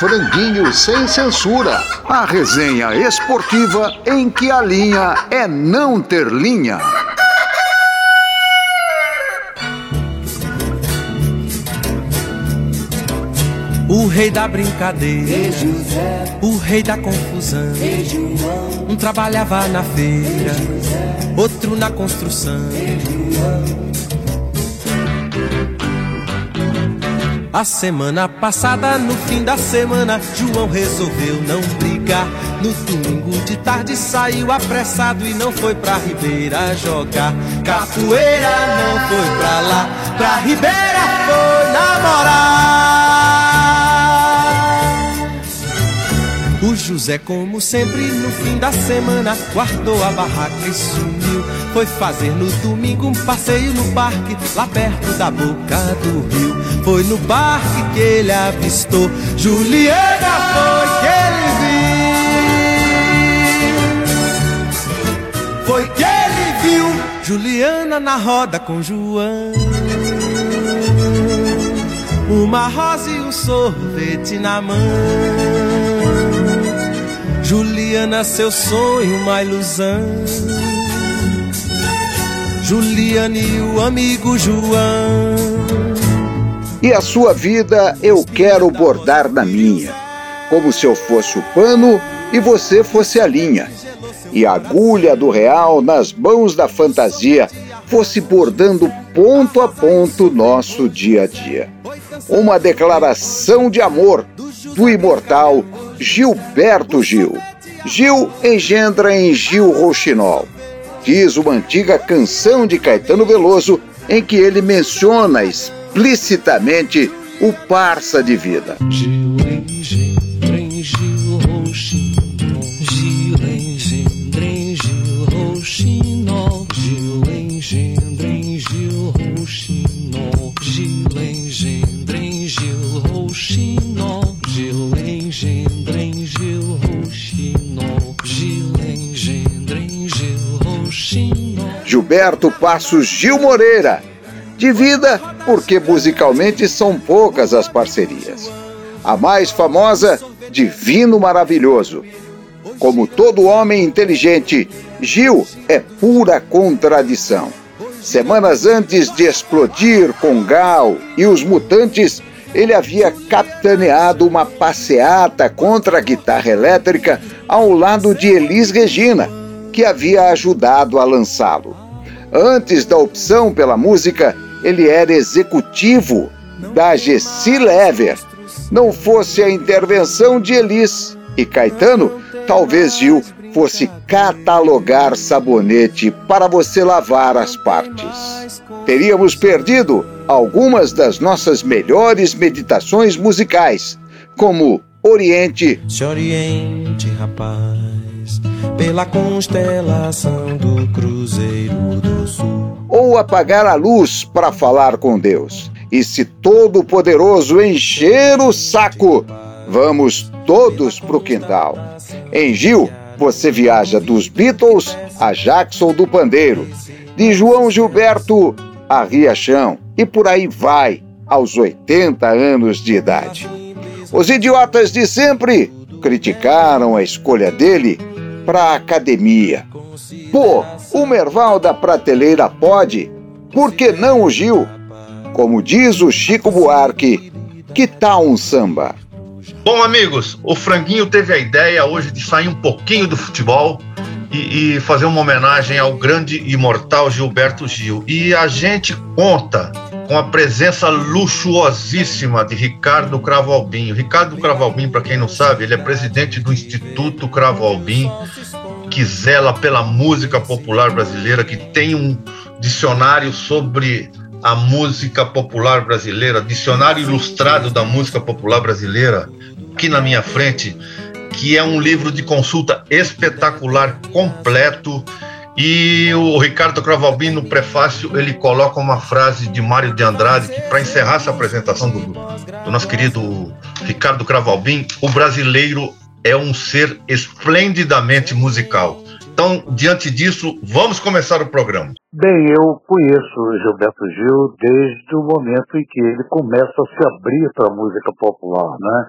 Franguinho sem censura. A resenha esportiva em que a linha é não ter linha. O rei da brincadeira, o rei da confusão. Um trabalhava na feira, outro na construção. A semana passada, no fim da semana, João resolveu não brigar. No domingo de tarde saiu apressado e não foi pra Ribeira jogar. Capoeira não foi pra lá, pra Ribeira foi namorar. O José, como sempre, no fim da semana, guardou a barraca e sumiu. Foi fazer no domingo um passeio no parque, lá perto da boca do rio. Foi no parque que ele avistou Juliana foi que ele viu. Foi que ele viu Juliana na roda com João. Uma rosa e um sorvete na mão. Juliana, seu sonho, uma ilusão Juliana e o amigo João e a sua vida eu quero bordar na minha, como se eu fosse o pano e você fosse a linha, e a agulha do real nas mãos da fantasia fosse bordando ponto a ponto nosso dia a dia. Uma declaração de amor do imortal Gilberto Gil. Gil engendra em Gil Rouxinol. Diz uma antiga canção de Caetano Veloso em que ele menciona explicitamente o parça de vida. Gil engendra Gilberto Passos Gil Moreira de vida, porque musicalmente são poucas as parcerias. A mais famosa, Divino Maravilhoso. Como todo homem inteligente, Gil é pura contradição. Semanas antes de explodir com Gal e os Mutantes, ele havia capitaneado uma passeata contra a guitarra elétrica ao lado de Elis Regina, que havia ajudado a lançá-lo. Antes da opção pela música, ele era executivo da Gessi Lever. Não fosse a intervenção de Elis e Caetano, talvez Gil fosse catalogar sabonete para você lavar as partes. Teríamos perdido algumas das nossas melhores meditações musicais, como Oriente. Se oriente, rapaz, pela constelação do Cruzeiro do Sul ou apagar a luz para falar com Deus. E se Todo-Poderoso encher o saco, vamos todos pro quintal. Em Gil, você viaja dos Beatles a Jackson do Pandeiro, de João Gilberto a Riachão e por aí vai, aos 80 anos de idade. Os idiotas de sempre criticaram a escolha dele para a academia. Pô, o Merval da prateleira pode, por que não o Gil? Como diz o Chico Buarque, que tal um samba? Bom, amigos, o Franguinho teve a ideia hoje de sair um pouquinho do futebol e, e, fazer uma homenagem ao grande imortal Gilberto Gil. E a gente conta com a presença luxuosíssima de Ricardo Cravo Albim. Ricardo Cravo Albim, para quem não sabe, ele é presidente do Instituto Cravo Albim, que zela pela música popular brasileira, que tem um dicionário sobre a música popular brasileira, dicionário ilustrado da música popular brasileira, aqui na minha frente, que é um livro de consulta espetacular, completo. E o Ricardo Cravalbin, no prefácio, ele coloca uma frase de Mário de Andrade, que para encerrar essa apresentação do, do nosso querido Ricardo Cravalbin, o brasileiro é um ser esplendidamente musical. Então, diante disso, vamos começar o programa. Bem, eu conheço Gilberto Gil desde o momento em que ele começa a se abrir para a música popular, né?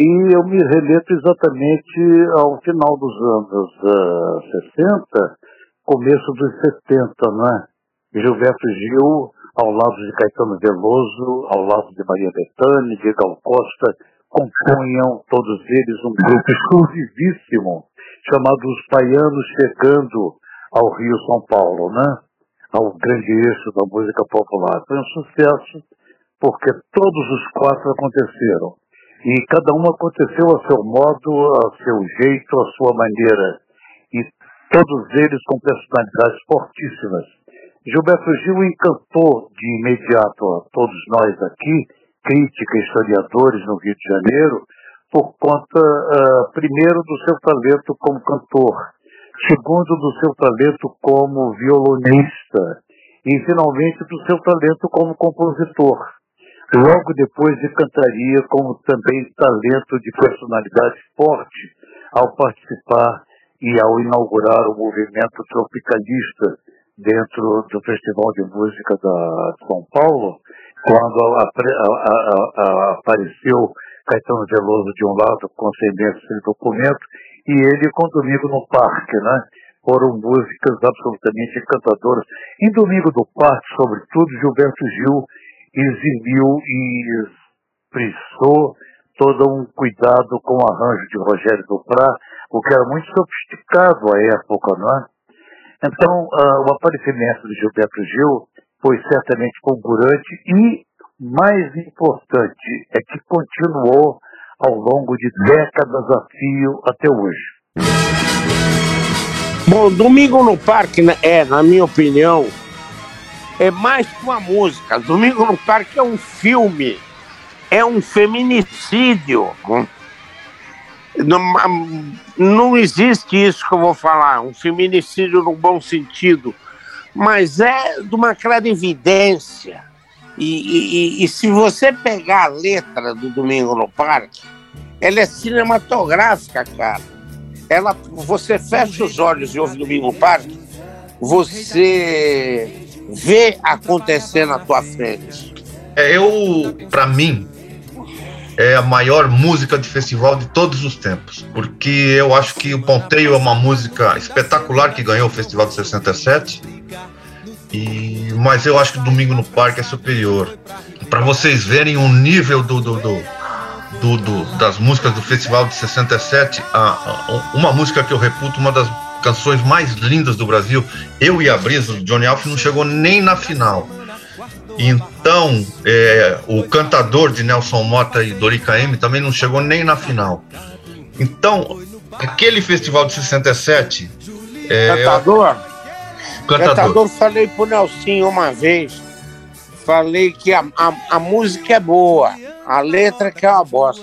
E eu me remeto exatamente ao final dos anos uh, ah, 60, começo dos 70, né? Gilberto Gil, ao lado de Caetano Veloso, ao lado de Maria Bethânia, de Gal Costa, compunham todos eles um grupo exclusivíssimo, chamado Os Paianos Chegando ao Rio São Paulo, né? Ao grande eixo da música popular. Foi um sucesso porque todos os quatro aconteceram. E cada um aconteceu a seu modo, a seu jeito, a sua maneira. Todos eles com personalidades fortíssimas. Gilberto Gil encantou de imediato a todos nós aqui, crítica, historiadores no Rio de Janeiro, por conta, uh, primeiro, do seu talento como cantor, segundo, do seu talento como violonista e, finalmente, do seu talento como compositor. Logo depois ele cantaria como também talento de personalidade forte ao participar e ao inaugurar o movimento tropicalista dentro do Festival de Música de São Paulo, quando a, a, a, apareceu Caetano Veloso de um lado com ascendência de documento e ele com Domingo no Parque, né? Foram músicas absolutamente encantadoras. Em Domingo do Parque, sobretudo, Gilberto Gil eximiu e expressou todo um cuidado com o arranjo de Rogério Duprá, o que era muito sofisticado à época, não é? Então, uh, o aparecimento de Gilberto Gil foi certamente fulgurante e, mais importante, é que continuou ao longo de décadas a fio até hoje. Bom, Domingo no Parque né, é, na minha opinião, é mais que uma música. Domingo no Parque é um filme, é um feminicídio. Não, não existe isso que eu vou falar, um feminicídio no bom sentido, mas é de uma clarividência. E, e, e se você pegar a letra do Domingo no Parque, ela é cinematográfica, cara. Ela, você fecha os olhos e ouve Domingo no Parque, você vê acontecer na tua frente. É, eu, para mim, é a maior música de festival de todos os tempos, porque eu acho que o Ponteio é uma música espetacular que ganhou o Festival de 67, e, mas eu acho que Domingo no Parque é superior. Para vocês verem o nível do, do, do, do, do das músicas do Festival de 67, a, a, uma música que eu reputo, uma das canções mais lindas do Brasil, Eu e a Brisa, do Johnny Alf, não chegou nem na final. Então, é, o cantador de Nelson Mota e Dorica M também não chegou nem na final. Então, aquele festival de 67. É, cantador? Cantador. Cantador, falei pro Nelson uma vez. Falei que a, a, a música é boa, a letra que é uma bosta.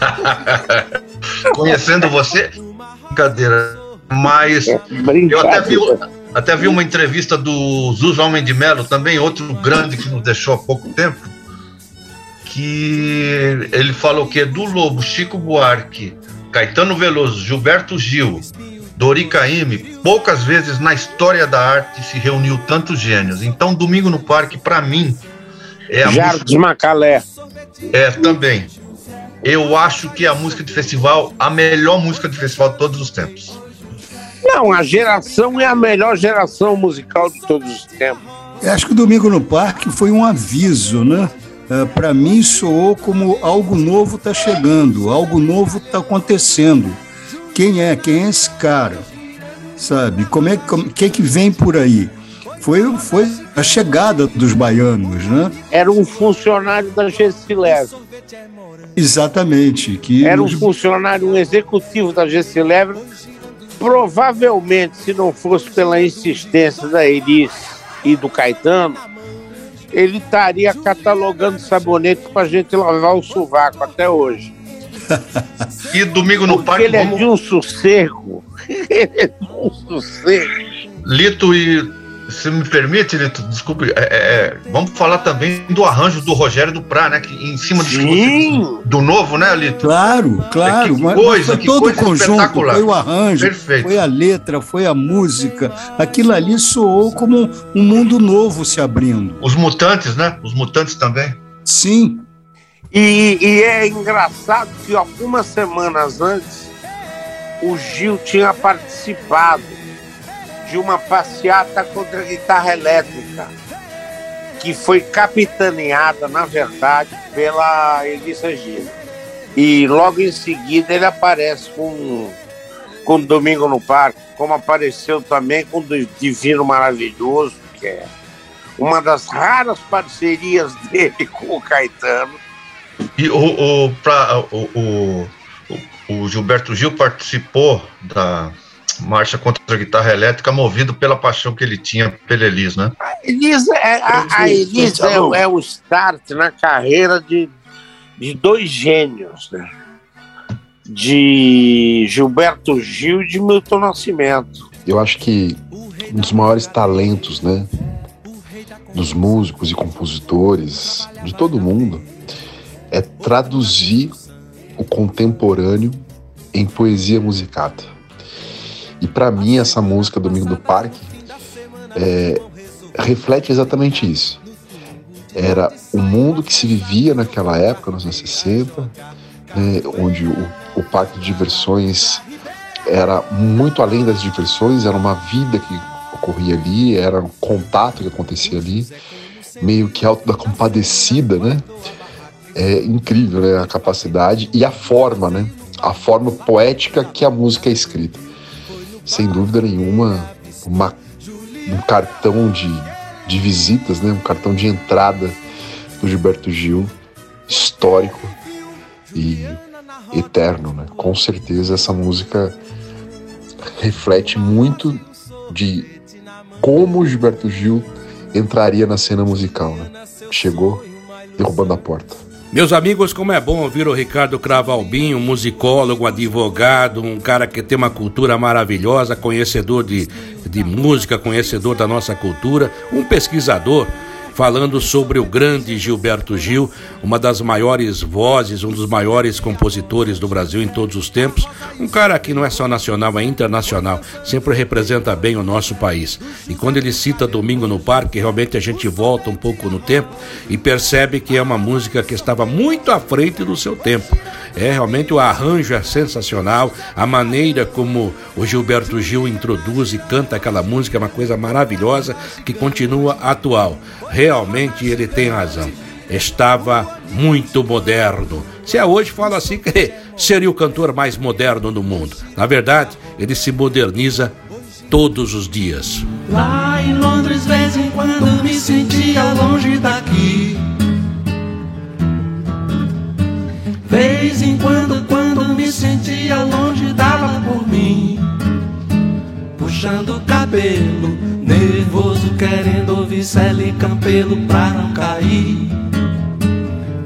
Conhecendo você, brincadeira. Mas eu até vi, até vi uma entrevista do Zuzo Homem de Melo, também outro grande que nos deixou há pouco tempo, que ele falou que Edu Lobo, Chico Buarque, Caetano Veloso, Gilberto Gil, Dori Caymmi, poucas vezes na história da arte se reuniu tantos gênios. Então, Domingo no Parque, para mim, é a Jardim música... Macalé. É, também. Eu acho que é a música de festival, a melhor música de festival de todos os tempos. Não, a geração é a melhor geração musical de todos os tempos. Eu acho que o Domingo no Parque foi um aviso, né? Uh, é, Para mim soou como algo novo está chegando, algo novo está acontecendo. Quem é? Quem é esse cara? Sabe? Como é como, que que vem por aí? Foi, foi a chegada dos baianos, né? Era um funcionário da Gessileve. Exatamente. Que Era um funcionário, um executivo da Gessileve provavelmente, se não fosse pela insistência da Elis e do Caetano, ele estaria catalogando sabonete para a gente lavar o sovaco até hoje. e domingo no Porque parque. Ele vamos... é de um sossego. ele é de um sossego. Lito e se me permite, Lito, desculpe, é, é, é, vamos falar também do arranjo do Rogério do Prá, né? Que em cima do, do novo, né, Lito? Claro, claro. É, que coisa, foi que todo coisa o conjunto, foi o arranjo, Perfeito. foi a letra, foi a música. Aquilo ali soou como um mundo novo se abrindo. Os mutantes, né? Os mutantes também. Sim. E, e é engraçado que algumas semanas antes o Gil tinha participado de uma passeata contra a guitarra elétrica, que foi capitaneada, na verdade, pela Elisa Gil. E logo em seguida ele aparece com, com Domingo no Parque, como apareceu também com o Divino Maravilhoso, que é uma das raras parcerias dele com o Caetano. E o, o, pra, o, o, o Gilberto Gil participou da marcha contra a guitarra elétrica movido pela paixão que ele tinha pela Elis, né? A Elis, é, a, a Elis é, é, o start na carreira de, de dois gênios, né? De Gilberto Gil e de Milton Nascimento. Eu acho que um dos maiores talentos, né? Dos músicos e compositores, de todo mundo, é traduzir o contemporâneo em poesia musicada. E para mim essa música Domingo do Parque é, reflete exatamente isso. Era o mundo que se vivia naquela época, nos anos 60, né, onde o, o parque de diversões era muito além das diversões, era uma vida que ocorria ali, era um contato que acontecia ali, meio que alto da compadecida, né? é incrível né, a capacidade e a forma, né? A forma poética que a música é escrita. Sem dúvida nenhuma, uma, um cartão de, de visitas, né? Um cartão de entrada do Gilberto Gil, histórico e eterno, né? Com certeza essa música reflete muito de como o Gilberto Gil entraria na cena musical, né? Chegou derrubando a porta. Meus amigos, como é bom ouvir o Ricardo Cravalbinho, um musicólogo, advogado, um cara que tem uma cultura maravilhosa, conhecedor de, de música, conhecedor da nossa cultura, um pesquisador falando sobre o grande Gilberto Gil, uma das maiores vozes, um dos maiores compositores do Brasil em todos os tempos. Um cara que não é só nacional, é internacional, sempre representa bem o nosso país. E quando ele cita Domingo no Parque, realmente a gente volta um pouco no tempo e percebe que é uma música que estava muito à frente do seu tempo. É realmente o arranjo é sensacional, a maneira como o Gilberto Gil introduz e canta aquela música é uma coisa maravilhosa que continua atual. Ele tem razão. Estava muito moderno. Se é hoje, fala assim que seria o cantor mais moderno do mundo. Na verdade, ele se moderniza todos os dias. Lá em Londres, vez em quando me sentia longe daqui. Vez em quando, quando me sentia longe, dava por mim. Puxando o cabelo, nervoso, querendo ouvir Celi Campelo pra não cair.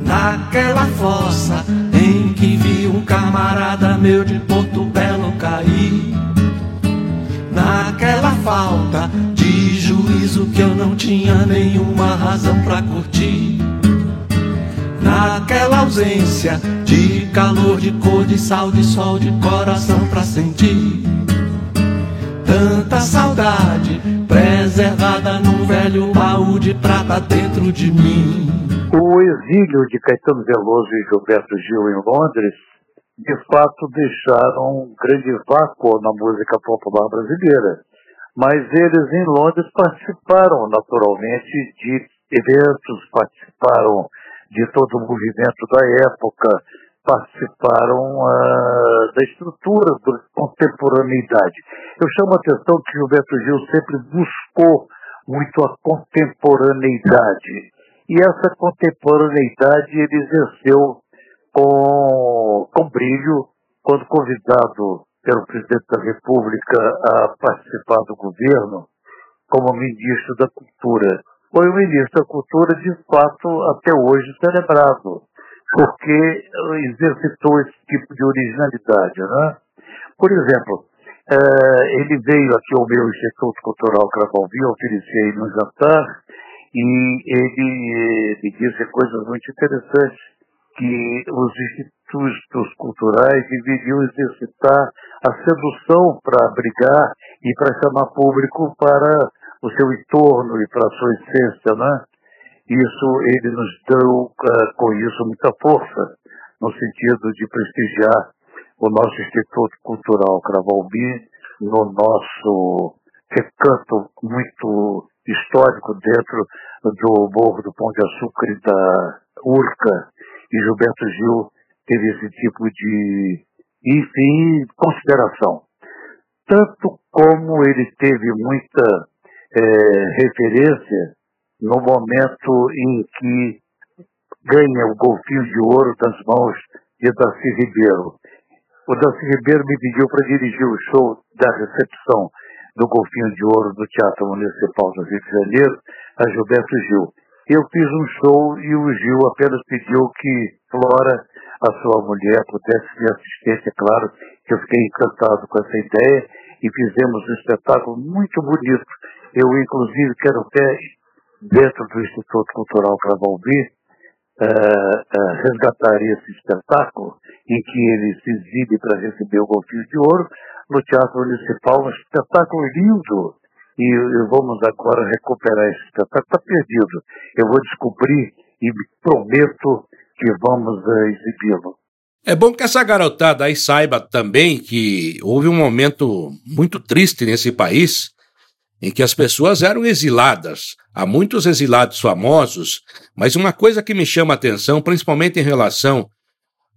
Naquela fossa em que vi um camarada meu de Porto Belo cair. Naquela falta de juízo que eu não tinha nenhuma razão pra curtir naquela ausência de calor, de cor, de sal, de sol, de coração pra sentir. Tanta saudade num velho baú de prata dentro de mim. O exílio de Caetano Veloso e Gilberto Gil em Londres, de fato, deixaram um grande vácuo na música popular brasileira. Mas eles em Londres participaram naturalmente de eventos, participaram de todo o movimento da época, participaram uh, da estrutura da contemporaneidade. Eu chamo a atenção que Gilberto Gil sempre buscou muito a contemporaneidade. E essa contemporaneidade ele exerceu com, com brilho quando convidado pelo presidente da República a participar do governo como ministro da Cultura foi o ministro da Cultura, de fato, até hoje celebrado, porque exercitou esse tipo de originalidade. Né? Por exemplo, eh, ele veio aqui ao meu Instituto Cultural Cravalville, ofereci no jantar, e ele me disse coisas muito interessantes, que os institutos culturais deveriam exercitar a sedução para abrigar e para chamar público para o seu entorno e para a sua essência, né? Isso ele nos deu uh, com isso muita força, no sentido de prestigiar o nosso Instituto Cultural Cravalbi no nosso recanto muito histórico dentro do Morro do Pão de Açúcar e da Urca. E Gilberto Gil teve esse tipo de, enfim, consideração. Tanto como ele teve muita é, referência no momento em que ganha o golfinho de ouro das mãos de Darcy Ribeiro. O Darcy Ribeiro me pediu para dirigir o show da recepção do Golfinho de Ouro do Teatro Municipal do Rio de Janeiro a Gilberto Gil. Eu fiz um show e o Gil apenas pediu que Flora, a sua mulher, pudesse ser assistente, é claro que eu fiquei encantado com essa ideia e fizemos um espetáculo muito bonito. Eu, inclusive, quero até, dentro do Instituto Cultural Cravalbi, uh, uh, resgatar esse espetáculo em que ele se exibe para receber o Golfinho de Ouro no Teatro Municipal, um espetáculo lindo. E, e vamos agora recuperar esse espetáculo. Está perdido. Eu vou descobrir e prometo que vamos uh, exibi-lo. É bom que essa garotada aí saiba também que houve um momento muito triste nesse país em que as pessoas eram exiladas. Há muitos exilados famosos, mas uma coisa que me chama a atenção, principalmente em relação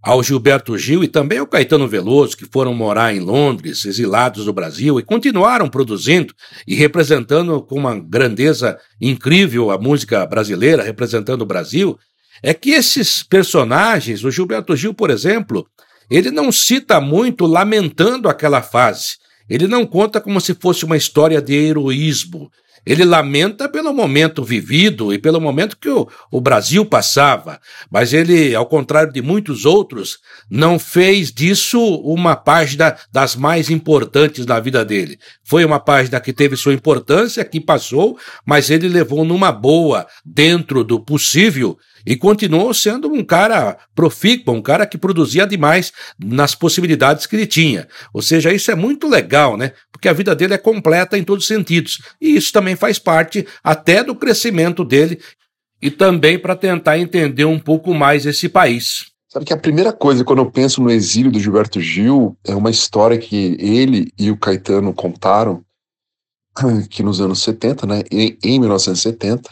ao Gilberto Gil e também ao Caetano Veloso, que foram morar em Londres, exilados do Brasil, e continuaram produzindo e representando com uma grandeza incrível a música brasileira, representando o Brasil, é que esses personagens, o Gilberto Gil, por exemplo, ele não cita muito lamentando aquela fase. Ele não conta como se fosse uma história de heroísmo. Ele lamenta pelo momento vivido e pelo momento que o, o, Brasil passava, mas ele, ao contrário de muitos outros, não fez disso uma página das mais importantes da vida dele. Foi uma página que teve sua importância, que passou, mas ele levou numa boa, dentro do possível, e continuou sendo um cara profícuo, um cara que produzia demais nas possibilidades que ele tinha. Ou seja, isso é muito legal, né? Porque a vida dele é completa em todos os sentidos. E isso também faz parte até do crescimento dele e também para tentar entender um pouco mais esse país. Sabe que a primeira coisa, quando eu penso no exílio do Gilberto Gil, é uma história que ele e o Caetano contaram, que nos anos 70, né, em, em 1970,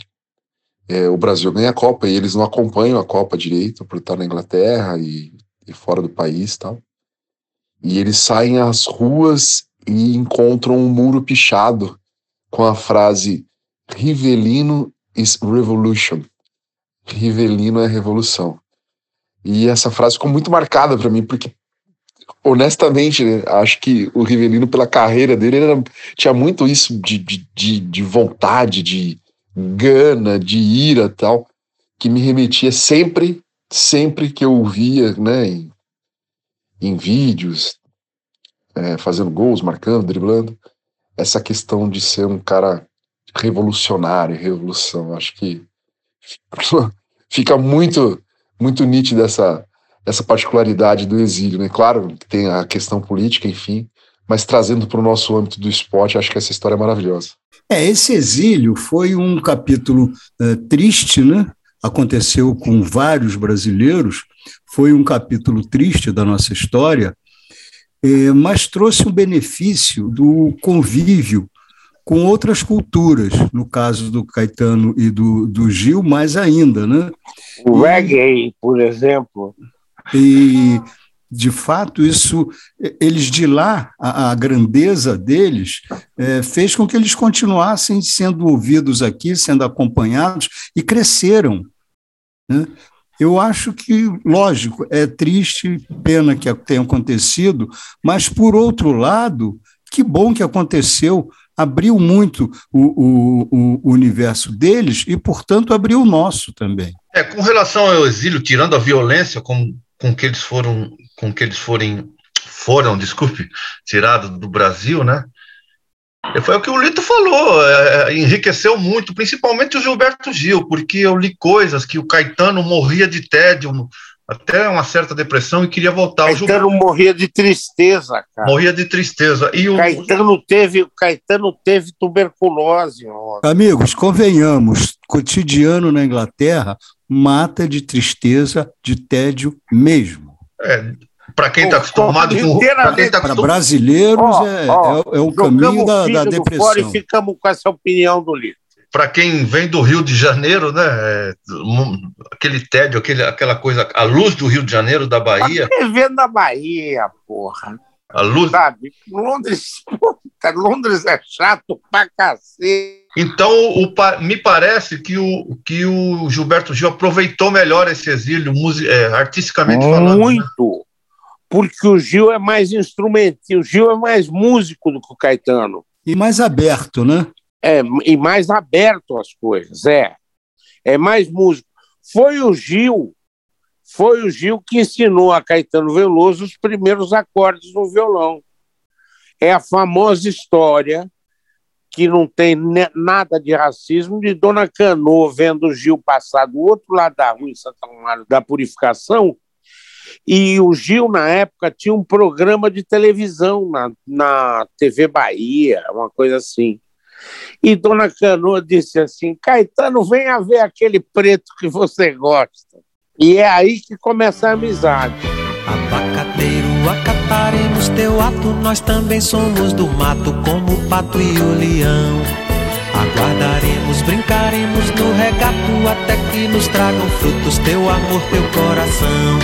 é, o Brasil ganha a Copa e eles não acompanham a Copa direito por estar na Inglaterra e, e fora do país tal. E eles saem às ruas e encontram um muro pichado com a frase Rivelino is revolution. Rivelino é revolução. E essa frase ficou muito marcada para mim, porque, honestamente, né, acho que o Rivelino, pela carreira dele, era, tinha muito isso de, de, de, de vontade, de, gana, de ira tal, que me remetia sempre, sempre que eu via, né, em, em vídeos, é, fazendo gols, marcando, driblando, essa questão de ser um cara revolucionário, revolução, acho que fica muito, muito nítida essa, essa particularidade do exílio, né? Claro que tem a questão política, enfim, mas trazendo para o nosso âmbito do esporte, acho que essa história é maravilhosa. É, esse exílio foi um capítulo uh, triste, né? Aconteceu com vários brasileiros, foi um capítulo triste da nossa história, eh, mas trouxe um benefício do convívio com outras culturas, no caso do Caetano e do, do Gil, mais ainda, né? O reggae, por exemplo. E de fato, isso, eles de lá, a, a grandeza deles, é, fez com que eles continuassem sendo ouvidos aqui, sendo acompanhados e cresceram. Né? Eu acho que, lógico, é triste, pena que tenha acontecido, mas, por outro lado, que bom que aconteceu, abriu muito o, o, o universo deles e, portanto, abriu o nosso também. É, com relação ao exílio, tirando a violência com, com que eles foram com que eles forem, foram, desculpe, tirados do Brasil, né? Foi o que o Lito falou, é, é, enriqueceu muito, principalmente o Gilberto Gil, porque eu li coisas que o Caetano morria de tédio até uma certa depressão e queria voltar. Caetano morria de tristeza, cara. Morria de tristeza. E o Caetano teve, Caetano teve tuberculose. Ó. Amigos, convenhamos, cotidiano na Inglaterra mata de tristeza, de tédio mesmo. É, para quem está acostumado com. Para tá acostum... brasileiros oh, é, oh, é, é, o caminho da, da depressão. Fora e ficamos com essa opinião do livro para quem vem do Rio de Janeiro, né? É, aquele tédio, aquele, aquela coisa, a luz do Rio de Janeiro, da Bahia. Tá vendo da Bahia, porra. A luz. Sabe? Londres, puta, Londres é chato pra cacete. Então, o, me parece que o, que o Gilberto Gil aproveitou melhor esse exílio, é, artisticamente Muito, falando. Muito. Né? Porque o Gil é mais instrumento, o Gil é mais músico do que o Caetano. E mais aberto, né? é, e mais aberto às coisas, é. É mais músico. Foi o Gil, foi o Gil que ensinou a Caetano Veloso os primeiros acordes no violão. É a famosa história que não tem nada de racismo de Dona Cano vendo o Gil passar do outro lado da rua em Santa Maria da Purificação e o Gil, na época, tinha um programa de televisão na, na TV Bahia, uma coisa assim. E Dona Canoa disse assim: Caetano, venha ver aquele preto que você gosta. E é aí que começa a amizade. Acataremos teu ato, nós também somos do mato, como o pato e o leão. Aguardaremos, brincaremos no regato até que nos tragam frutos teu amor, teu coração.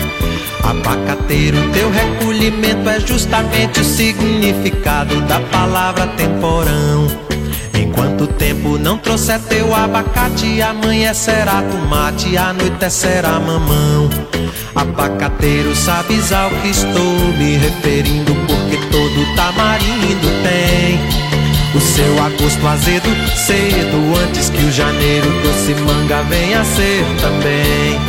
Abacateiro, teu recolhimento é justamente o significado da palavra temporão. Enquanto o tempo não trouxer teu abacate, amanhecerá tomate, anoitecerá mamão. Abacateiro, sabes ao que estou me referindo, porque todo tamarindo tem o seu agosto azedo, cedo, antes que o janeiro doce manga venha ser também.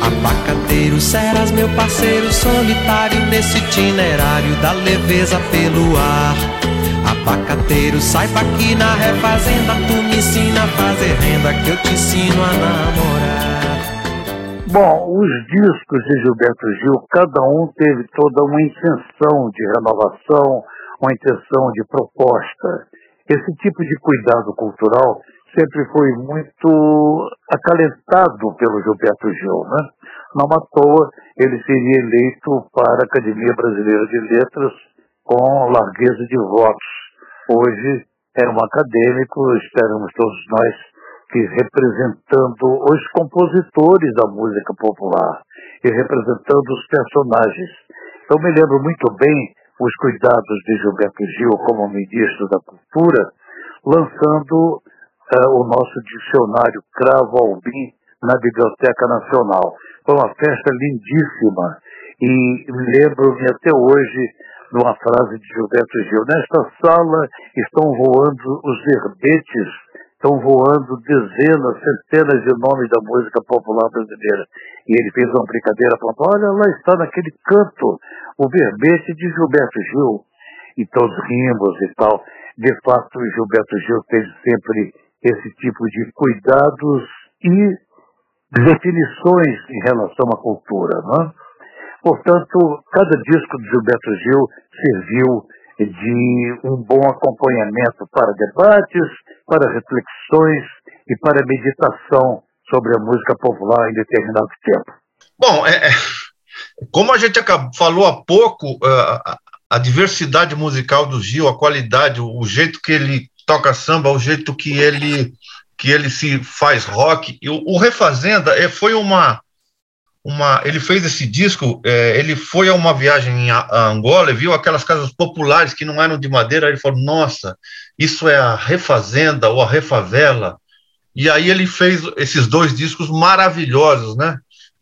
Abacateiro, serás meu parceiro solitário nesse itinerário da leveza pelo ar. Abacateiro, saiba que na refazenda tu me ensina a fazer renda que eu te ensino a namorar. Bom, os discos de Gilberto Gil, cada um teve toda uma intenção de renovação, uma intenção de proposta. Esse tipo de cuidado cultural sempre foi muito acalentado pelo Gilberto Gil, né? Não à toa ele seria eleito para a Academia Brasileira de Letras com largueza de votos. Hoje é um acadêmico, esperamos todos nós representando os compositores da música popular e representando os personagens. Eu me lembro muito bem os cuidados de Gilberto Gil como ministro da Cultura, lançando uh, o nosso dicionário Cravo Albim na Biblioteca Nacional. Foi uma festa lindíssima e lembro-me até hoje de uma frase de Gilberto Gil. Nesta sala estão voando os verbetes, estão voando dezenas, centenas de nomes da música popular brasileira. E ele fez uma brincadeira falando, olha, lá está naquele canto o verbete de Gilberto Gil. E todos rimos e tal. De fato, Gilberto Gil teve sempre esse tipo de cuidados e definições em relação à cultura, não é? Portanto, cada disco de Gilberto Gil serviu de um bom acompanhamento para debates, para reflexões e para meditação sobre a música popular em determinado tempo. Bom, é, é como a gente falou há pouco, a, a diversidade musical do Gil, a qualidade, o jeito que ele toca samba, o jeito que ele que ele se faz rock. O, o Refazenda é, foi uma uma, ele fez esse disco, é, ele foi a uma viagem a Angola e viu aquelas casas populares que não eram de madeira, ele falou, nossa, isso é a refazenda ou a refavela, e aí ele fez esses dois discos maravilhosos, né,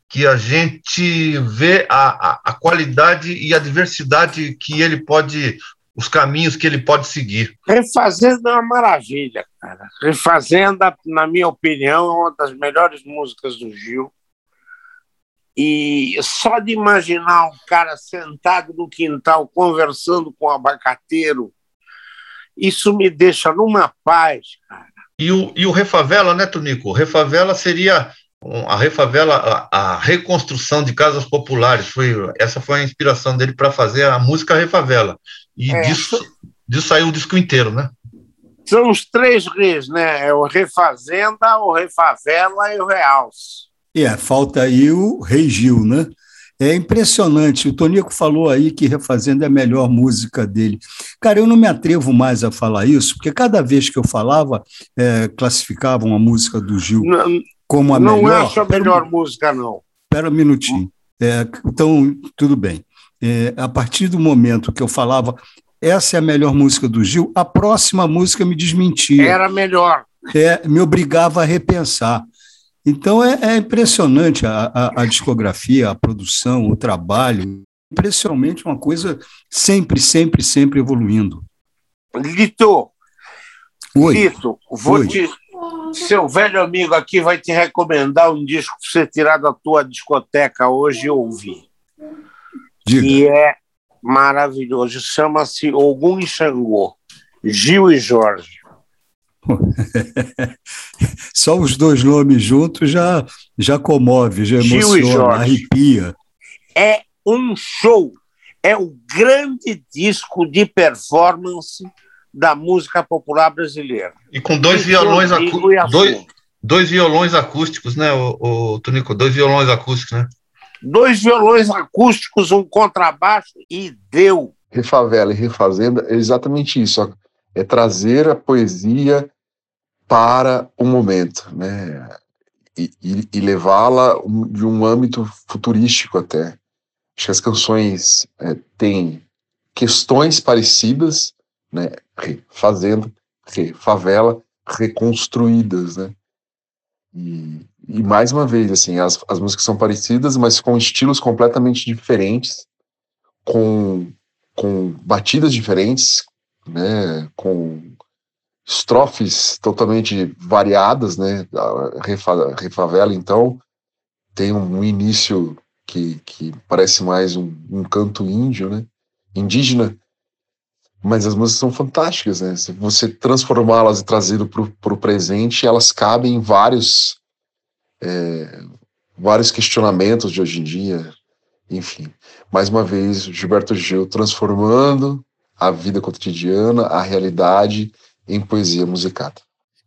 que a gente vê a, a, a qualidade e a diversidade que ele pode, os caminhos que ele pode seguir. Refazenda é uma maravilha, cara. Refazenda, na minha opinião, é uma das melhores músicas do Gil e só de imaginar um cara sentado no quintal conversando com o abacateiro, isso me deixa numa paz, cara. E o, e o Refavela, né, Tonico? Refavela seria a refavela, a, a, reconstrução de casas populares, foi, essa foi a inspiração dele para fazer a música Refavela. E é, disso, disso saiu o disco inteiro, né? São os três reis, né? É o Refazenda, o Refavela e o Realce. É, falta aí o Rei Gil, né? É impressionante. O Tonico falou aí que Refazenda é a melhor música dele. Cara, eu não me atrevo mais a falar isso, porque cada vez que eu falava, é, classificavam a música do Gil não, como a não melhor. Não é a sua melhor música, não. Espera um minutinho. É, então, tudo bem. É, a partir do momento que eu falava, essa é a melhor música do Gil, a próxima música me desmentia. Era melhor. É, me obrigava a repensar. Então é, é impressionante a, a, a, discografia, a produção, o trabalho. Impressionante, uma coisa sempre, sempre, sempre evoluindo. Lito, Oi. Lito, vou Oi. te. Seu velho amigo aqui vai te recomendar um disco para você tirar da tua discoteca hoje e ouvir. Diga. Que é maravilhoso. Chama-se Ogum e Xangô. Gil e Jorge. Só os dois nomes juntos já, já comove, já emociona, arrepia. É um show, é o grande disco de performance da música popular brasileira. E com dois violões acústicos. Dois, dois violões acústicos, né, o, o Tonico? Dois violões acústicos, né? Dois violões acústicos, um contrabaixo e deu. Refavela e Refazenda é exatamente isso é trazer a poesia para o momento, né? E, e, e levá-la de um âmbito futurístico até. Acho que as canções é, têm questões parecidas, né? Fazendo, favela, reconstruídas, né? E, e, mais uma vez, assim, as, as músicas são parecidas, mas com estilos completamente diferentes, com, com batidas diferentes, né, com estrofes totalmente variadas, né, a Refavela, então, tem um início que, que parece mais um, um canto índio, né, indígena, mas as músicas são fantásticas, né, se você transformá-las e trazê-las para o presente, elas cabem em vários, é, vários questionamentos de hoje em dia, enfim. Mais uma vez, Gilberto Gil transformando a vida cotidiana, a realidade em poesia musicada.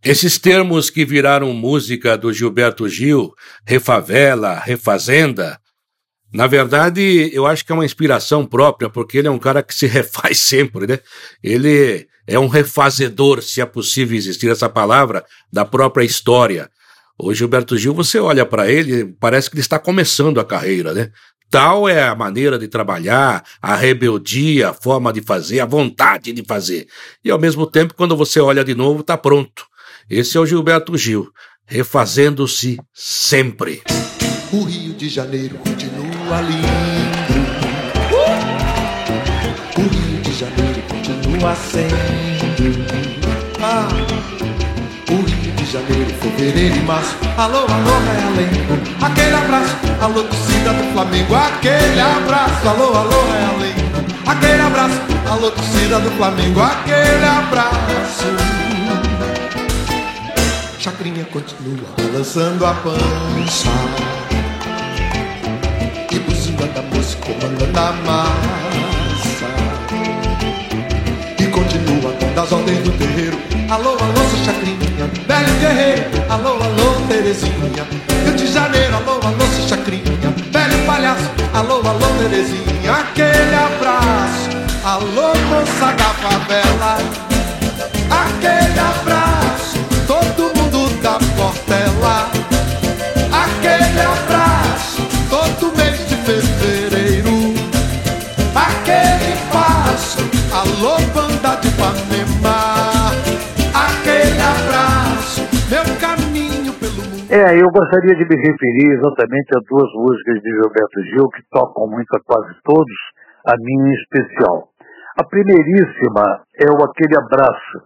Esses termos que viraram música do Gilberto Gil, refavela, refazenda, na verdade, eu acho que é uma inspiração própria, porque ele é um cara que se refaz sempre, né? Ele é um refazedor, se é possível existir essa palavra, da própria história. O Gilberto Gil, você olha para ele, parece que ele está começando a carreira, né? Tal é a maneira de trabalhar, a rebeldia, a forma de fazer, a vontade de fazer. E ao mesmo tempo, quando você olha de novo, está pronto. Esse é o Gilberto Gil, refazendo-se sempre. O Rio de Janeiro continua lindo. O Rio de Janeiro continua sendo. Ah, Janeiro, fevereiro e março. Alô, alô, Realengo. Aquele abraço, alô, torcida do Flamengo. Aquele abraço, alô, alô, Realengo. Aquele abraço, alô, torcida do Flamengo. Aquele abraço. Chacrinha continua balançando a pança. E buzina da música comandando a massa. As ordens do terreiro. Alô, alô, seu Chacrinha, velho guerreiro. Alô, alô, Terezinha. Rio de Janeiro, alô, alô, seu Chacrinha, velho palhaço. Alô, alô, Terezinha. Aquele abraço. Alô, moça da favela. Aquele abraço. Todo mundo da Portela. Aquele abraço. Todo mês de fevereiro. Aquele passo. Alô, banda de Panema. É, eu gostaria de me referir exatamente a duas músicas de Gilberto Gil que tocam muito a quase todos, a minha em especial. A primeiríssima é o Aquele Abraço,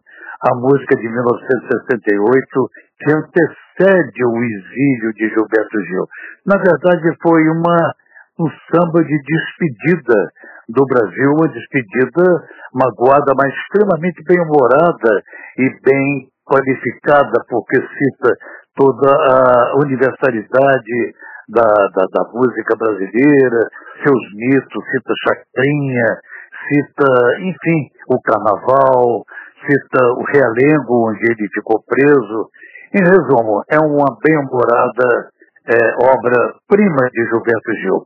a música de 1968 que antecede o exílio de Gilberto Gil. Na verdade, foi uma, um samba de despedida do Brasil, uma despedida magoada, mas extremamente bem-humorada e bem qualificada, porque cita toda a universalidade da, da, da música brasileira, seus mitos, cita Chacrinha, cita, enfim, o Carnaval, cita o Realengo, onde ele ficou preso. Em resumo, é uma bem-humorada é, obra-prima de Gilberto Gil.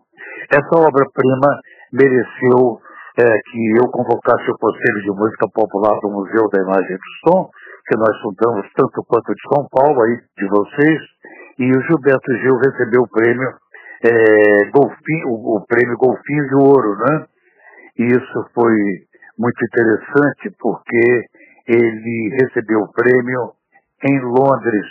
Essa obra-prima mereceu é, que eu convocasse o Conselho de Música Popular do Museu da Imagem do Som, que nós fundamos tanto quanto de São Paulo, aí de vocês, e o Gilberto Gil recebeu o prêmio é, Golfinho, o, o, prêmio Golfinho de Ouro, né? E isso foi muito interessante porque ele recebeu o prêmio em Londres,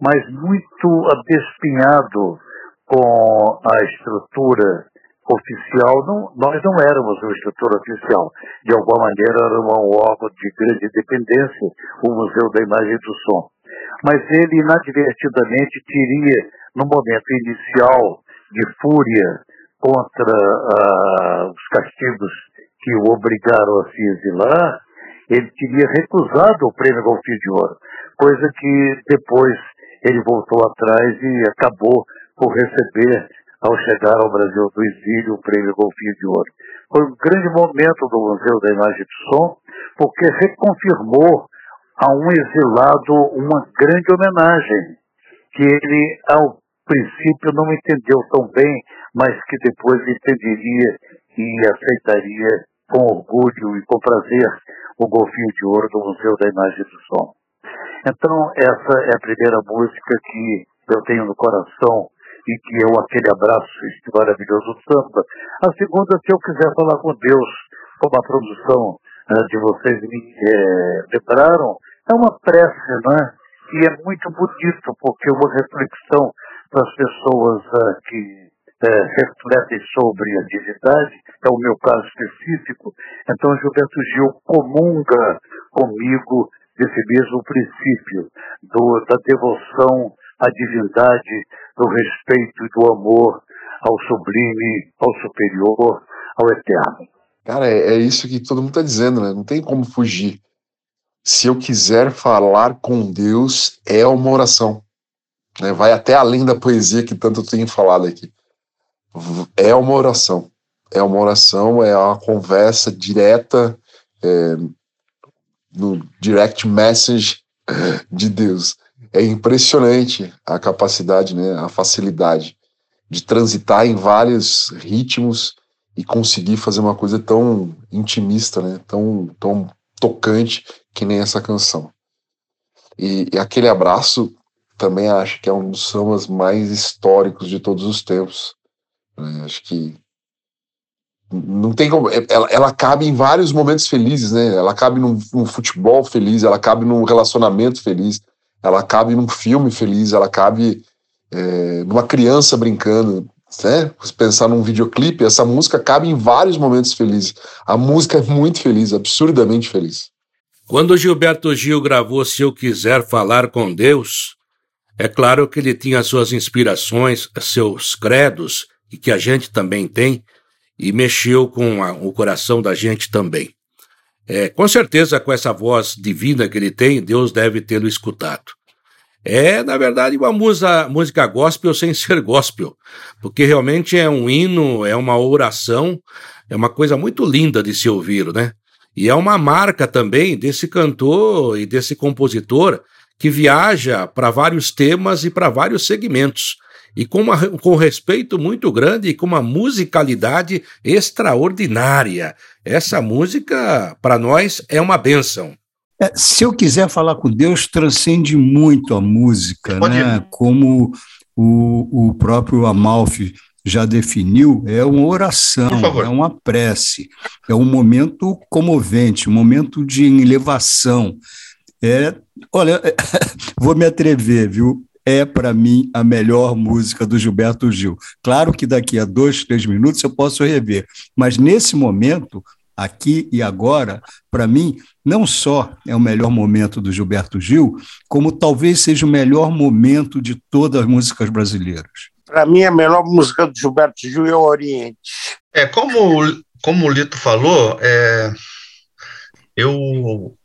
mas muito despinhado com a estrutura oficial, não, nós não éramos uma estrutura oficial. De alguma maneira era um órgão de grande dependência, o Museu da Imagem do Som. Mas ele inadvertidamente teria, no momento inicial de fúria contra uh, os castigos que o obrigaram a se exilar, ele teria recusado o prêmio Golfinho de Ouro, coisa que depois ele voltou atrás e acabou por receber ao chegar ao Brasil do exílio o prêmio Golfinho de Ouro. Foi um grande momento do Museu da Imagem do Som, porque reconfirmou a um exilado uma grande homenagem, que ele, ao princípio, não entendeu tão bem, mas que depois entenderia e aceitaria com orgulho e com prazer o Golfinho de Ouro do Museu da Imagem do Som. Então, essa é a primeira música que eu tenho no coração e que eu aquele abraço este maravilhoso samba. A segunda, se eu quiser falar com Deus, como a produção uh, de vocês me é, lembraram, é uma prece, não é? E é muito bonito, porque é uma reflexão para as pessoas uh, que é, refletem sobre a divindade, é o meu caso específico. Então, Gilberto Gil comunga comigo desse mesmo princípio do, da devoção à divindade, do respeito e do amor ao sublime, ao superior, ao eterno. Cara, é, é isso que todo mundo está dizendo, né? Não tem como fugir. Se eu quiser falar com Deus, é uma oração. Né? Vai até além da poesia que tanto eu tenho falado aqui. É uma oração. É uma oração, é uma conversa direta é, no direct message de Deus é impressionante a capacidade, né, a facilidade de transitar em vários ritmos e conseguir fazer uma coisa tão intimista, né, tão, tão tocante que nem essa canção. E, e aquele abraço também acho que é um dos sambas mais históricos de todos os tempos. Né, acho que não tem como. Ela, ela cabe em vários momentos felizes, né? Ela cabe num, num futebol feliz, ela cabe num relacionamento feliz, ela cabe num filme feliz, ela cabe é, numa criança brincando, né? Se pensar num videoclipe, essa música cabe em vários momentos felizes. A música é muito feliz, absurdamente feliz. Quando Gilberto Gil gravou Se Eu Quiser Falar com Deus, é claro que ele tinha suas inspirações, seus credos, e que a gente também tem, e mexeu com a, o coração da gente também. É, com certeza, com essa voz divina que ele tem, Deus deve tê-lo escutado. É, na verdade, uma música, música gospel sem ser gospel, porque realmente é um hino, é uma oração, é uma coisa muito linda de se ouvir, né? E é uma marca também desse cantor e desse compositor que viaja para vários temas e para vários segmentos e com, uma, com respeito muito grande e com uma musicalidade extraordinária. Essa música, para nós, é uma bênção. É, se eu quiser falar com Deus, transcende muito a música, né? Como o, o próprio Amalfi já definiu, é uma oração, é uma prece, é um momento comovente, um momento de elevação. É, olha, vou me atrever, viu? É, para mim, a melhor música do Gilberto Gil. Claro que daqui a dois, três minutos eu posso rever, mas nesse momento, aqui e agora, para mim, não só é o melhor momento do Gilberto Gil, como talvez seja o melhor momento de todas as músicas brasileiras. Para mim, a melhor música do Gilberto Gil é o Oriente. É, como, como o Lito falou, é, eu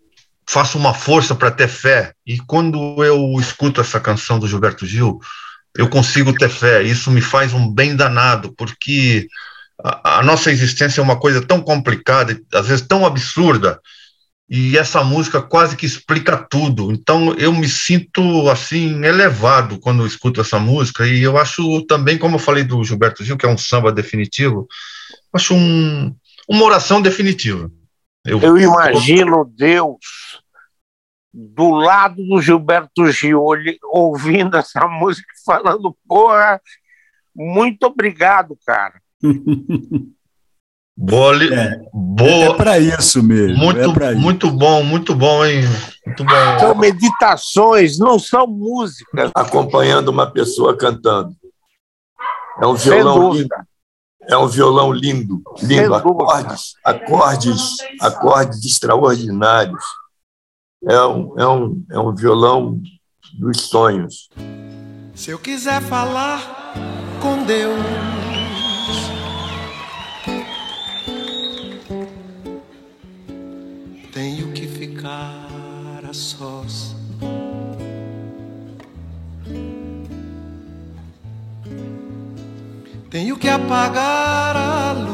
faço uma força para ter fé. E quando eu escuto essa canção do Gilberto Gil, eu consigo ter fé. Isso me faz um bem danado, porque a, a nossa existência é uma coisa tão complicada, às vezes tão absurda, e essa música quase que explica tudo. Então eu me sinto assim elevado quando eu escuto essa música e eu acho também, como eu falei do Gilberto Gil, que é um samba definitivo, acho um, uma oração definitiva. Eu, eu imagino Deus do lado do Gilberto Gil ouvindo essa música falando, porra, muito obrigado, cara. Boa, é, boa. É para isso mesmo. Muito, é muito isso. bom, muito bom, hein? Muito bom. São meditações, não são músicas. Acompanhando uma pessoa cantando. É um violão lindo. É um violão lindo, lindo. Acordes, acordes, acordes extraordinários. É um, é, um, é um violão dos sonhos. Se eu quiser falar com Deus tenho que ficar a sós. Tenho que apagar a luz.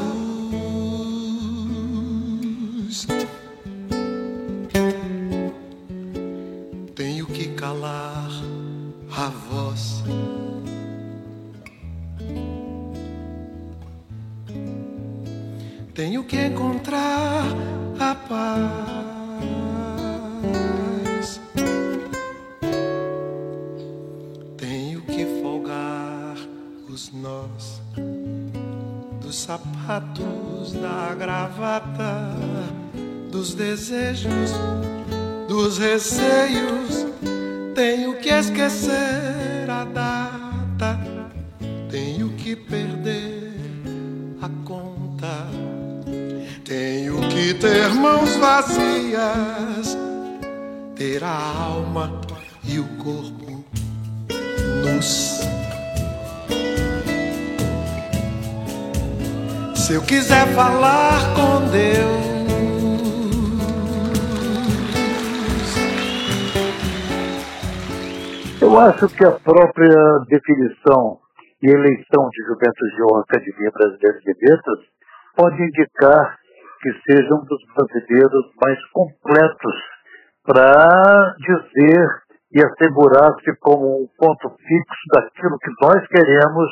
Acho que a própria definição e eleição de Gilberto Gil à Academia Brasileira de Letras pode indicar que seja um dos brasileiros mais completos para dizer e assegurar-se como um ponto fixo daquilo que nós queremos,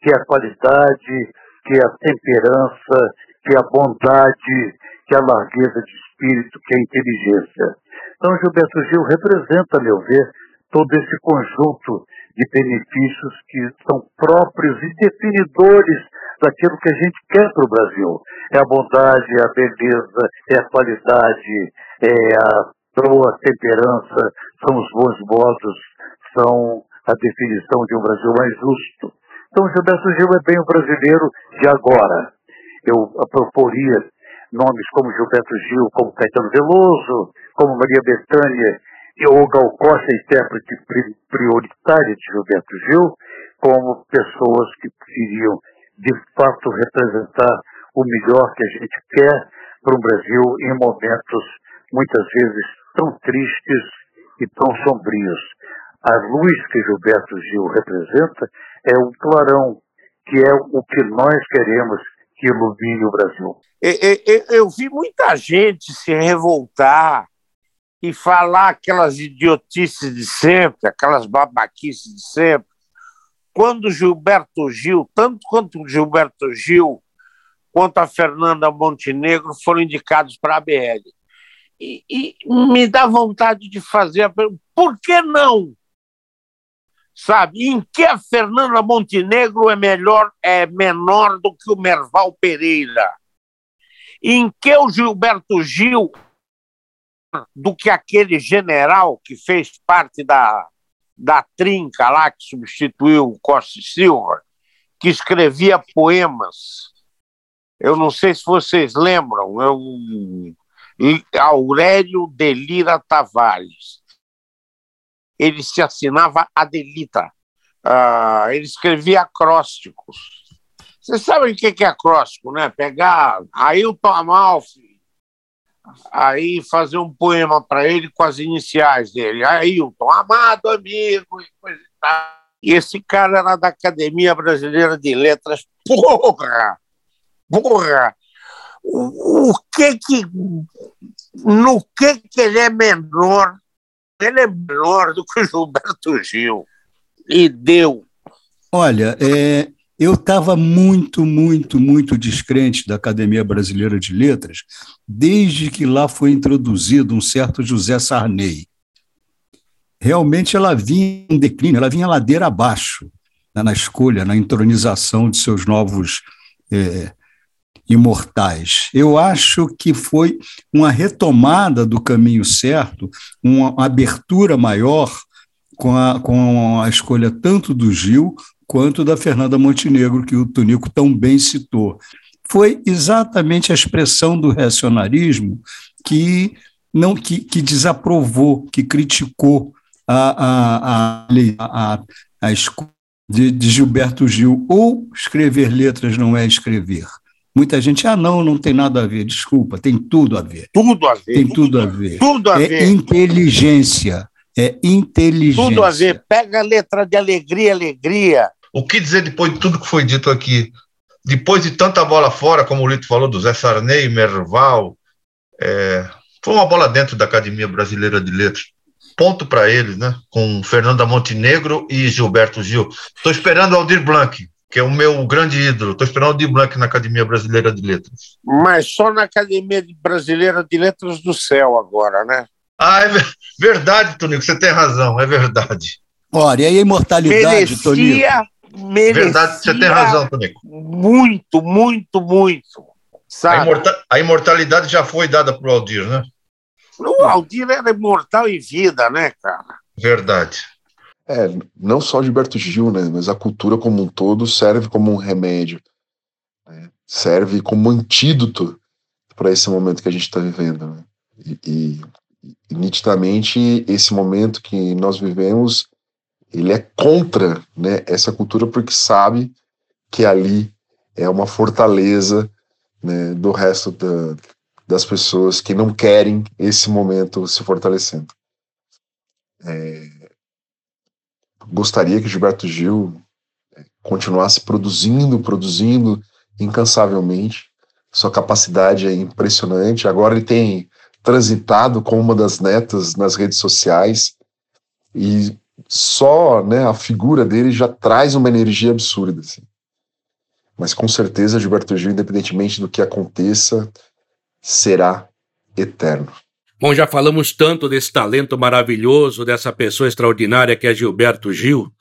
que é a qualidade, que é a temperança, que é a bondade, que é a largueza de espírito, que é a inteligência. Então, Gilberto Gil representa, a meu ver, todo esse conjunto de benefícios que são próprios e definidores daquilo que a gente quer para o Brasil. É a bondade, é a beleza, é a qualidade, é a boa temperança, são os bons modos, são a definição de um Brasil mais justo. Então, Gilberto Gil é bem o brasileiro de agora. Eu proporia nomes como Gilberto Gil, como Caetano Veloso, como Maria Bethânia o Gal Costa, intérprete prioritária de Gilberto Gil, como pessoas que queriam de fato representar o melhor que a gente quer para o Brasil em momentos muitas vezes tão tristes e tão sombrios. A luz que Gilberto Gil representa é um clarão, que é o que nós queremos que ilumine o Brasil. Eu vi muita gente se revoltar e falar aquelas idiotices de sempre, aquelas babaquices de sempre, quando Gilberto Gil, tanto quanto Gilberto Gil quanto a Fernanda Montenegro foram indicados para a BL. E, e, me dá vontade de fazer a pergunta: por que não? Sabe, em que a Fernanda Montenegro é melhor, é menor do que o Merval Pereira? Em que o Gilberto Gil do que aquele general que fez parte da da trinca lá, que substituiu o Costa Silva, que escrevia poemas. Eu não sei se vocês lembram, eu, Aurélio Delira Tavares. Ele se assinava Adelita. Uh, ele escrevia acrósticos. Vocês sabem o que é acróstico, né? Pegar Ailton Amalfi, aí fazer um poema para ele com as iniciais dele. Ailton, amado amigo, e coisa e tal. E esse cara era da Academia Brasileira de Letras. Porra! Porra! O, o que que. No que que ele é menor? Ele é menor do que o Gilberto Gil. E deu. Olha, é, eu estava muito, muito, muito descrente da Academia Brasileira de Letras, desde que lá foi introduzido um certo José Sarney. Realmente ela vinha em declínio, ela vinha ladeira abaixo né, na escolha, na entronização de seus novos é, imortais. Eu acho que foi uma retomada do caminho certo, uma abertura maior com a, com a escolha tanto do Gil quanto da Fernanda Montenegro, que o Tonico tão bem citou. Foi exatamente a expressão do reacionarismo que não que, que desaprovou, que criticou a, a, a, a, a escolha de, de Gilberto Gil. Ou escrever letras não é escrever. Muita gente, ah, não, não tem nada a ver. Desculpa, tem tudo a ver. Tudo a ver. Tem tudo a ver. Tudo a é ver. inteligência. É inteligência. Tudo a ver. Pega a letra de alegria, alegria. O que dizer depois de tudo que foi dito aqui? Depois de tanta bola fora, como o Lito falou, do Zé Sarney, Merval, é, foi uma bola dentro da Academia Brasileira de Letras. Ponto para eles, né? Com Fernanda Montenegro e Gilberto Gil. Estou esperando Aldir Blanc, que é o meu grande ídolo. Estou esperando Aldir Blanc na Academia Brasileira de Letras. Mas só na Academia Brasileira de Letras do Céu agora, né? Ah, é verdade, Tonico, você tem razão, é verdade. Olha, e a imortalidade, merecia, Tonico? Merecia Verdade, você tem razão, Tonico. Muito, muito, muito. A, Sabe? imorta- a imortalidade já foi dada para o Aldir, né? O Aldir era imortal em vida, né, cara? Verdade. É, não só Gilberto Gil, né, mas a cultura como um todo serve como um remédio, né, serve como antídoto para esse momento que a gente está vivendo. Né, e, e, e, nitidamente esse momento que nós vivemos, ele é contra né, essa cultura porque sabe que ali é uma fortaleza né, do resto da, das pessoas que não querem esse momento se fortalecendo. É, gostaria que Gilberto Gil é, continuasse produzindo, produzindo incansavelmente. Sua capacidade é impressionante. Agora ele tem transitado com uma das netas nas redes sociais e só né, a figura dele já traz uma energia absurda. Assim. Mas com certeza Gilberto Gil, independentemente do que aconteça, será eterno. Bom, já falamos tanto desse talento maravilhoso, dessa pessoa extraordinária que é Gilberto Gil,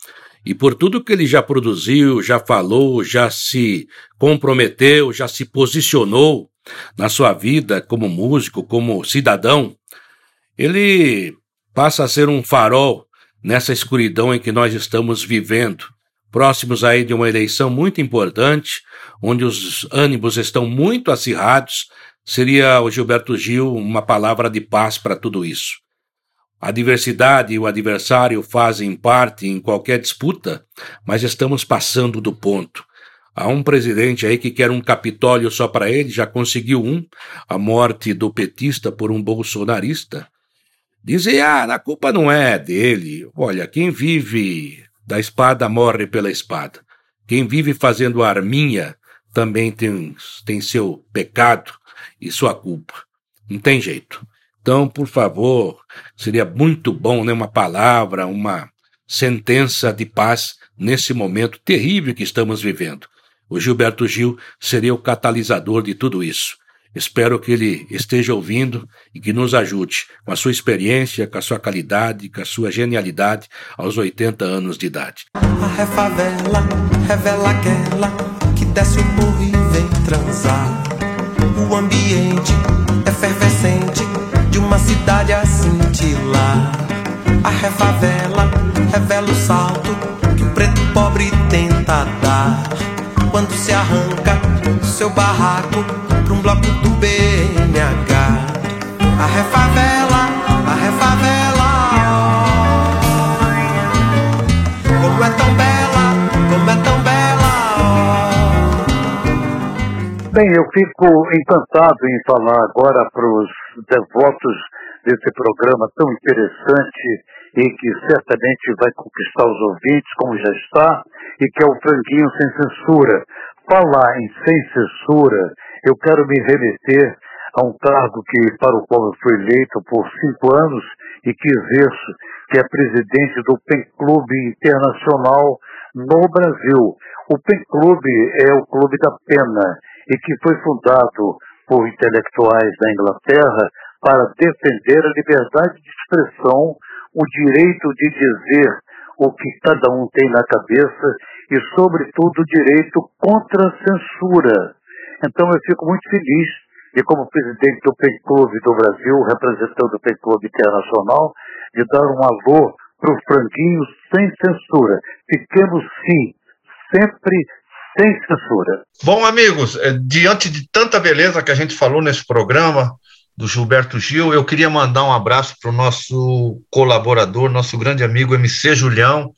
e por tudo que ele já produziu, já falou, já se comprometeu, já se posicionou na sua vida como músico, como cidadão, ele passa a ser um farol nessa escuridão em que nós estamos vivendo, próximos aí de uma eleição muito importante, onde os ânimos estão muito acirrados, seria o Gilberto Gil uma palavra de paz para tudo isso. A diversidade e o adversário fazem parte em qualquer disputa, mas estamos passando do ponto. Há um presidente aí que quer um Capitólio só para ele, já conseguiu um, a morte do petista por um bolsonarista. Dizem, ah, a culpa não é dele. Olha, quem vive da espada morre pela espada. Quem vive fazendo arminha também tem, tem seu pecado e sua culpa. Não tem jeito. Então, por favor, seria muito bom, né, uma palavra, uma sentença de paz nesse momento terrível que estamos vivendo. O Gilberto Gil seria o catalisador de tudo isso. Espero que ele esteja ouvindo e que nos ajude com a sua experiência, com a sua qualidade, com a sua genialidade aos 80 anos de idade. A refavela revela aquela que desce o morro e vem transar. O ambiente efervescente de uma cidade a cintilar. A refavela revela o salto que o preto pobre tenta dar. Quando se arranca do seu barraco bloco do BNH. A refavela, a refavela. oh. Como é tão bela, como é tão bela. Bem, eu fico encantado em falar agora para os devotos desse programa tão interessante e que certamente vai conquistar os ouvintes, como já está, e que é o Franguinho Sem Censura. Falar em Sem Censura, eu quero me remeter a um cargo que, para o qual eu fui eleito por cinco anos e que exerço, que é presidente do PEN Clube Internacional no Brasil. O PEN Clube é o Clube da Pena e que foi fundado por intelectuais da Inglaterra para defender a liberdade de expressão, o direito de dizer o que cada um tem na cabeça e, sobretudo, o direito contra a censura. Então, eu fico muito feliz de, como presidente do PEN Clube do Brasil, representando o PEN Clube Internacional, de dar um alô para os franguinhos sem censura. Fiquemos, sim, sempre sem censura. Bom, amigos, eh, diante de tanta beleza que a gente falou nesse programa do Gilberto Gil, eu queria mandar um abraço para o nosso colaborador, nosso grande amigo MC Julião,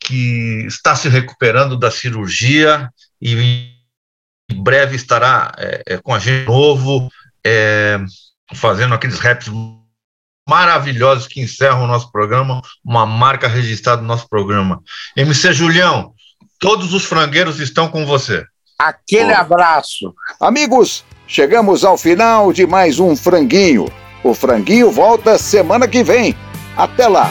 que está se recuperando da cirurgia e em breve estará é, é, com a gente novo, é, fazendo aqueles raps maravilhosos que encerram o nosso programa, uma marca registrada no nosso programa. MC Julião, todos os frangueiros estão com você. Aquele abraço. Amigos, chegamos ao final de mais um Franguinho. O Franguinho volta semana que vem. Até lá!